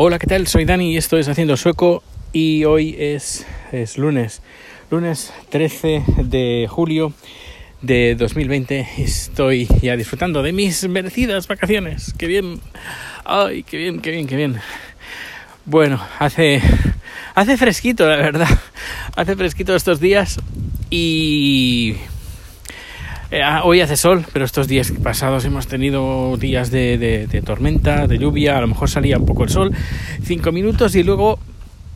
Hola, ¿qué tal? Soy Dani y esto es Haciendo Sueco y hoy es, es lunes, lunes 13 de julio de 2020. Estoy ya disfrutando de mis merecidas vacaciones. ¡Qué bien! ¡Ay, qué bien, qué bien, qué bien! Bueno, hace, hace fresquito, la verdad. Hace fresquito estos días y eh, ah, hoy hace sol, pero estos días pasados hemos tenido días de, tormenta, de lluvia, a lo mejor salía un poco el sol, cinco minutos y luego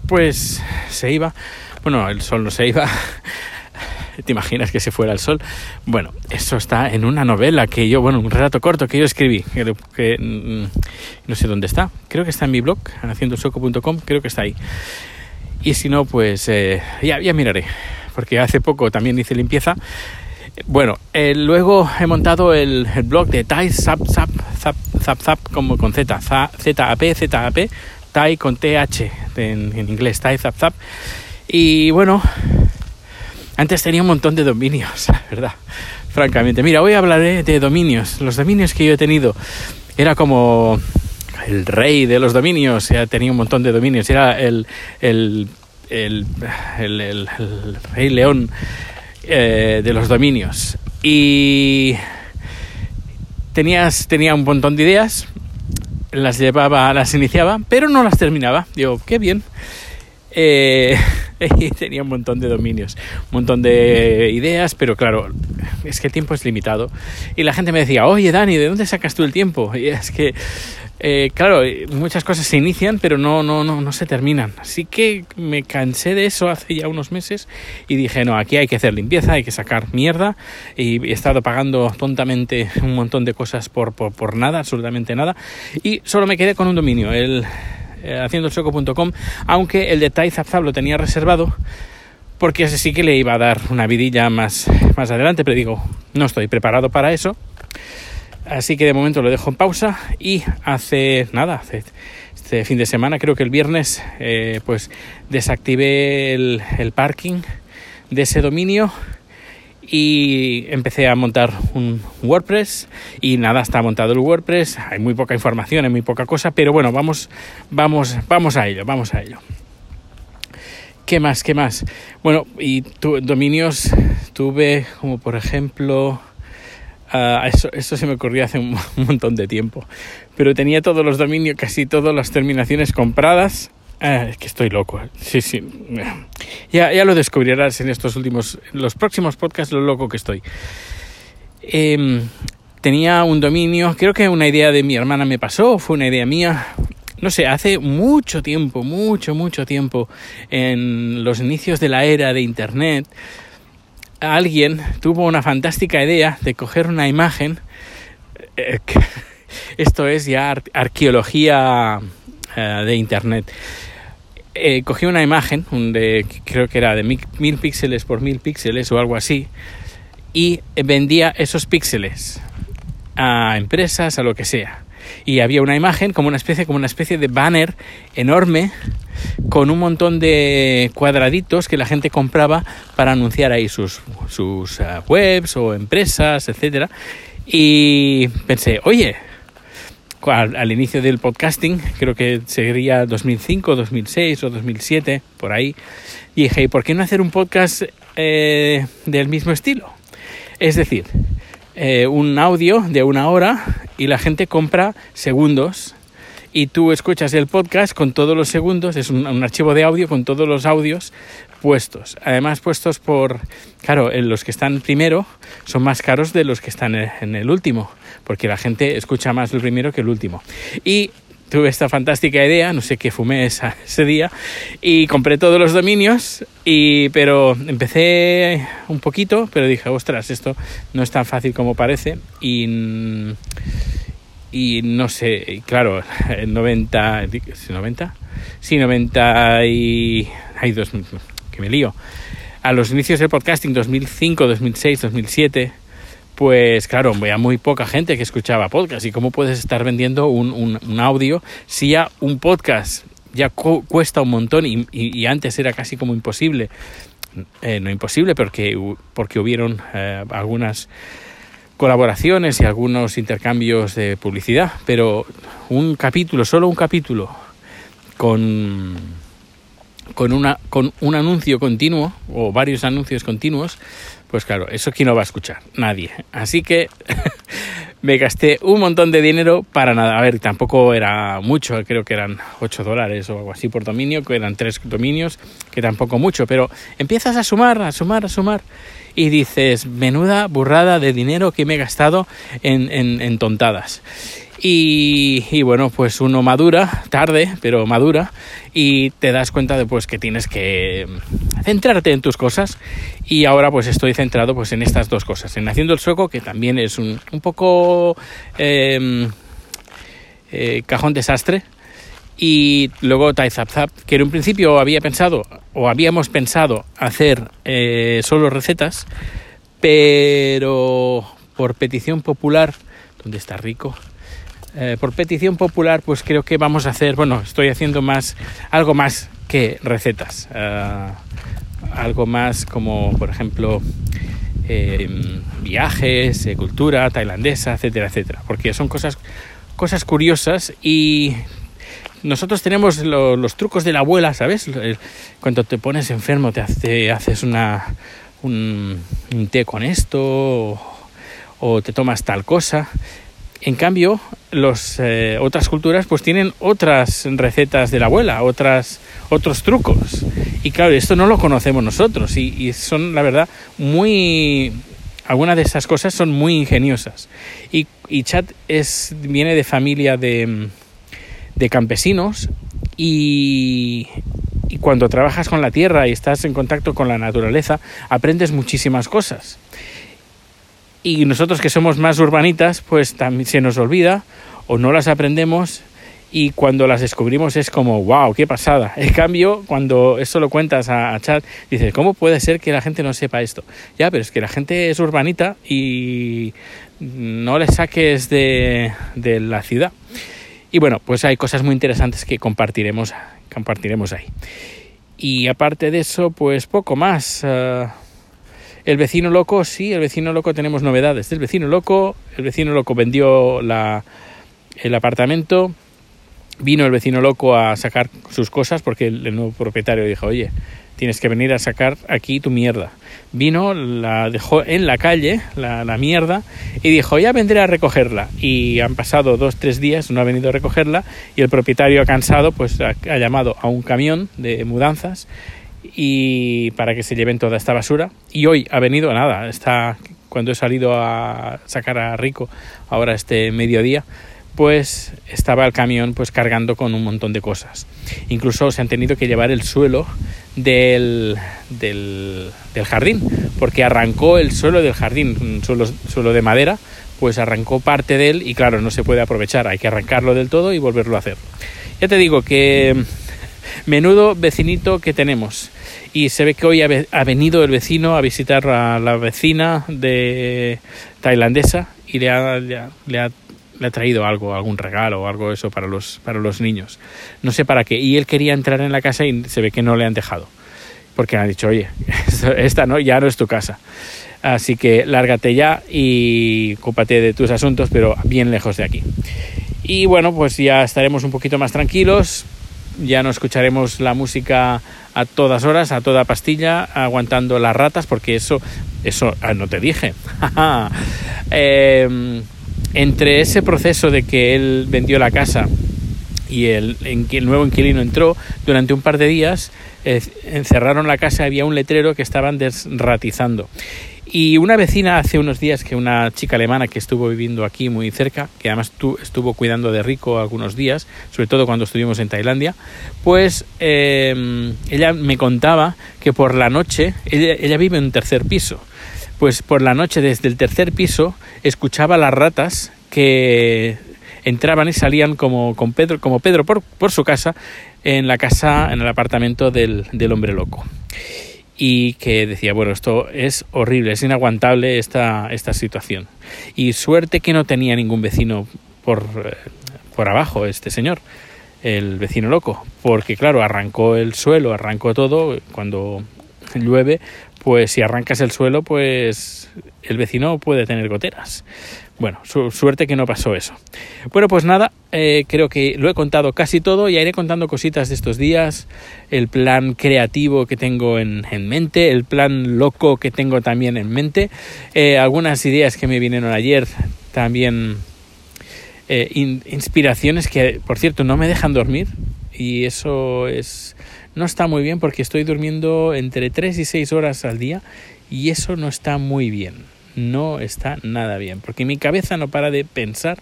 pues se iba. Bueno, el sol no se iba. ¿Te imaginas que se fuera el sol? Bueno, eso está en una novela que yo, bueno, un relato corto que yo escribí, que, mm, no sé dónde está. Creo que está en mi blog, haciendosoco.com, creo que está ahí. Y si no, pues eh, ya, ya miraré, porque hace poco también hice limpieza bueno, eh, luego he montado el, blog de Tai Zap Zap Zap Zap Zap como con Z, Z-A-P, Z-A-P, Tai con TH en, en inglés, Tai Zap Zap. Y bueno, antes tenía un montón de dominios, la verdad, francamente. Mira, hoy hablaré de dominios. Los dominios que yo he tenido era como el rey de los dominios, tenía un montón de dominios, era el, el, el, el rey león eh, de los dominios. Y tenías, tenía un montón de ideas, las llevaba, las iniciaba, pero no las terminaba. Digo, qué bien. Eh, tenía un montón de dominios, un montón de ideas, pero claro, es que el tiempo es limitado. Y la gente me decía, oye Dani, ¿de dónde sacas tú el tiempo? Y es que eh, claro, muchas cosas se inician, pero no, no, no, no se terminan. Así que me cansé de eso hace ya unos meses y dije, no, aquí hay que hacer limpieza, hay que sacar mierda. Y he estado pagando tontamente un montón de cosas por, por, nada, absolutamente nada. Y solo me quedé con un dominio, el eh, aunque el de Taizapzap lo tenía reservado porque ese sí que le iba a dar una vidilla más, más adelante, pero digo, no estoy preparado para eso. Así que de momento lo dejo en pausa y hace nada, hace este fin de semana, creo que el viernes, eh, pues desactivé el, parking de ese dominio y empecé a montar un WordPress y nada, está montado el WordPress, hay muy poca información, hay muy poca cosa, pero bueno, vamos, vamos, vamos a ello, vamos a ello. ¿Qué más? ¿Qué más? Bueno, y dominios tuve como por ejemplo Ah, eso, se me ocurrió hace un, montón de tiempo. Pero tenía todos los dominios, casi todas las terminaciones compradas. Ah, es que estoy loco. Eh. Sí, sí. Ya, ya lo descubrirás en estos últimos, los próximos podcasts, lo loco que estoy. Em, tenía un dominio, creo que una idea de mi hermana me pasó, fue una idea mía. No sé, hace mucho tiempo, mucho, mucho tiempo, en los inicios de la era de Internet, alguien tuvo una fantástica idea de coger una imagen, eh, esto es ya arqueología eh, de Internet. Eh, cogí una imagen, de, creo que era de mil, píxeles por mil píxeles o algo así, y vendía esos píxeles a empresas, a lo que sea. Y había una imagen como una especie, como una especie de banner enorme con un montón de cuadraditos que la gente compraba para anunciar ahí sus, sus eh, webs o empresas, etcétera. Y pensé, oye, al, inicio del podcasting, creo que sería 2005, 2006 o 2007, por ahí, y dije, ¿por qué no hacer un podcast eh, del mismo estilo? Es decir, eh, un audio de una hora y la gente compra segundos y tú escuchas el podcast con todos los segundos, es un, archivo de audio con todos los audios puestos. Además puestos por, claro, los que están primero son más caros de los que están en el último, porque la gente escucha más el primero que el último. Y tuve esta fantástica idea, no sé qué fumé ese día, y compré todos los dominios, y, pero empecé un poquito, pero dije, ostras, esto no es tan fácil como parece, y y no sé, claro, en 90, 90, sí, 90 y... hay dos, que me lío. A los inicios del podcasting, 2005, 2006, 2007, pues claro, había muy poca gente que escuchaba podcast. ¿Y cómo puedes estar vendiendo un, un, audio si ya un podcast ya cuesta un montón y, antes era casi como imposible? Eh, no imposible porque, porque hubieron eh, algunas colaboraciones y algunos intercambios de publicidad, pero un capítulo, solo un capítulo con, con, una, con un anuncio continuo o varios anuncios continuos, pues claro, eso quién lo va a escuchar, nadie. Así que me gasté un montón de dinero para nada. A ver, tampoco era mucho, creo que eran 8 dólares o algo así por dominio, que eran tres dominios, que tampoco mucho, pero empiezas a sumar, a sumar, a sumar y dices, menuda burrada de dinero que me he gastado en, en tontadas. Y, bueno, pues uno madura, tarde, pero madura, y te das cuenta de pues que tienes que centrarte en tus cosas. Y ahora pues estoy centrado pues en estas dos cosas, en haciendo el sueco, que también es un, un poco em, eh, cajón desastre, y luego Tai Zap Zap, que en un principio había pensado, o habíamos pensado hacer eh, solo recetas, pero por petición popular, ¿dónde está Rico? Eh, por petición popular, pues creo que vamos a hacer, bueno, estoy haciendo más, algo más que recetas, eh, algo más como, por ejemplo, eh, viajes, cultura tailandesa, etcétera, etcétera, porque son cosas, cosas curiosas y nosotros tenemos los trucos de la abuela, ¿sabes? Cuando te pones enfermo te hace, haces una, un, té con esto o te tomas tal cosa. En cambio, los, eh, otras culturas pues tienen otras recetas de la abuela, otras, otros trucos. Y claro, esto no lo conocemos nosotros y, son, la verdad, muy... Algunas de esas cosas son muy ingeniosas. Y, y Chad es, viene de familia de, de campesinos y cuando trabajas con la tierra y estás en contacto con la naturaleza, aprendes muchísimas cosas y nosotros que somos más urbanitas, pues también se nos olvida o no las aprendemos y cuando las descubrimos es como, wow, qué pasada. En cambio, cuando eso lo cuentas a, chat, dices, ¿cómo puede ser que la gente no sepa esto? Ya, pero es que la gente es urbanita y no le saques de, de la ciudad. Y bueno, pues hay cosas muy interesantes que compartiremos, compartiremos ahí. Y aparte de eso, pues poco más. Ah, el vecino loco, sí, el vecino loco tenemos novedades. El vecino loco, el vecino loco vendió la, el apartamento, vino el vecino loco a sacar sus cosas porque el, nuevo propietario dijo, oye, tienes que venir a sacar aquí tu mierda. Vino, la dejó en la calle, la, la, mierda, y dijo, ya vendré a recogerla. Y han pasado dos, tres días, no ha venido a recogerla, y el propietario cansado, pues ha llamado a un camión de mudanzas y para que se lleven toda esta basura. Y hoy ha venido nada, está cuando he salido a sacar a Rico ahora este mediodía, pues estaba el camión pues cargando con un montón de cosas. Incluso se han tenido que llevar el suelo del, del, jardín, porque arrancó el suelo del jardín, un suelo, suelo de madera, pues arrancó parte de él y claro, no se puede aprovechar, hay que arrancarlo del todo y volverlo a hacer. Ya te digo que menudo vecinito que tenemos. Y se ve que hoy ha venido el vecino a visitar a la vecina de tailandesa y le ha, le ha, traído algo, algún regalo o algo eso para los, para los niños. No sé para qué. Y él quería entrar en la casa y se ve que no le han dejado. Porque han dicho, oye, esta no, ya no es tu casa. Así que lárgate ya y cúpate de tus asuntos, pero bien lejos de aquí. Y bueno, pues ya estaremos un poquito más tranquilos ya no escucharemos la música a todas horas, a toda pastilla, aguantando las ratas, porque eso, eso ah, no te dije. Em, entre ese proceso de que él vendió la casa y el, el nuevo inquilino entró, durante un par de días encerraron la casa, había un letrero que estaban desratizando. Y una vecina hace unos días que una chica alemana que estuvo viviendo aquí muy cerca, que además estuvo cuidando de Rico algunos días, sobre todo cuando estuvimos en Tailandia, pues eh, ella me contaba que por la noche, ella, vive en un tercer piso, pues por la noche desde el tercer piso escuchaba las ratas que entraban y salían como, con Pedro, como Pedro por, por su casa en la casa, en el apartamento del, del hombre loco y que decía, bueno, esto es horrible, es inaguantable esta, esta situación. Y suerte que no tenía ningún vecino por, eh, por abajo este señor, el vecino loco, porque claro, arrancó el suelo, arrancó todo, cuando llueve, pues si arrancas el suelo, pues el vecino puede tener goteras. bueno, suerte que no pasó eso. Bueno, pues nada, eh, creo que lo he contado casi todo y iré contando cositas de estos días, el plan creativo que tengo en, mente, el plan loco que tengo también en mente, eh, algunas ideas que me vinieron ayer también, eh, inspiraciones que, por cierto, no me dejan dormir y eso es no está muy bien porque estoy durmiendo entre 3 y 6 horas al día y eso no está muy bien no está nada bien, porque mi cabeza no para de pensar,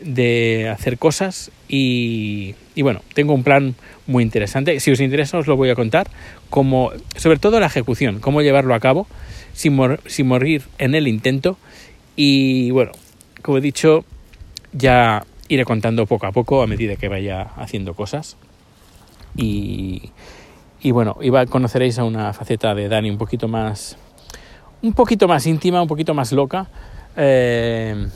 de hacer cosas y, y bueno, tengo un plan muy interesante. Si os interesa os lo voy a contar, como, sobre todo la ejecución, cómo llevarlo a cabo sin, morir en el intento y bueno, como he dicho, ya iré contando poco a poco a medida que vaya haciendo cosas y, y bueno, iba, conoceréis a una faceta de Dani un poquito más un poquito más íntima, un poquito más loca. Eh,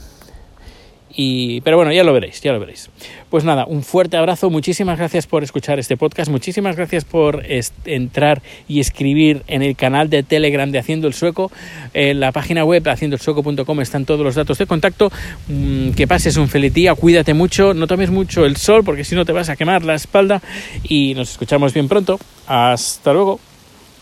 y, pero bueno, ya lo veréis, ya lo veréis. Pues nada, un fuerte abrazo, muchísimas gracias por escuchar este podcast, muchísimas gracias por entrar y escribir en el canal de Telegram de Haciendo el Sueco, en la página web haciendoelsueco.com están todos los datos de contacto, mm, que pases un feliz día, cuídate mucho, no tomes mucho el sol porque si no te vas a quemar la espalda y nos escuchamos bien pronto, hasta luego.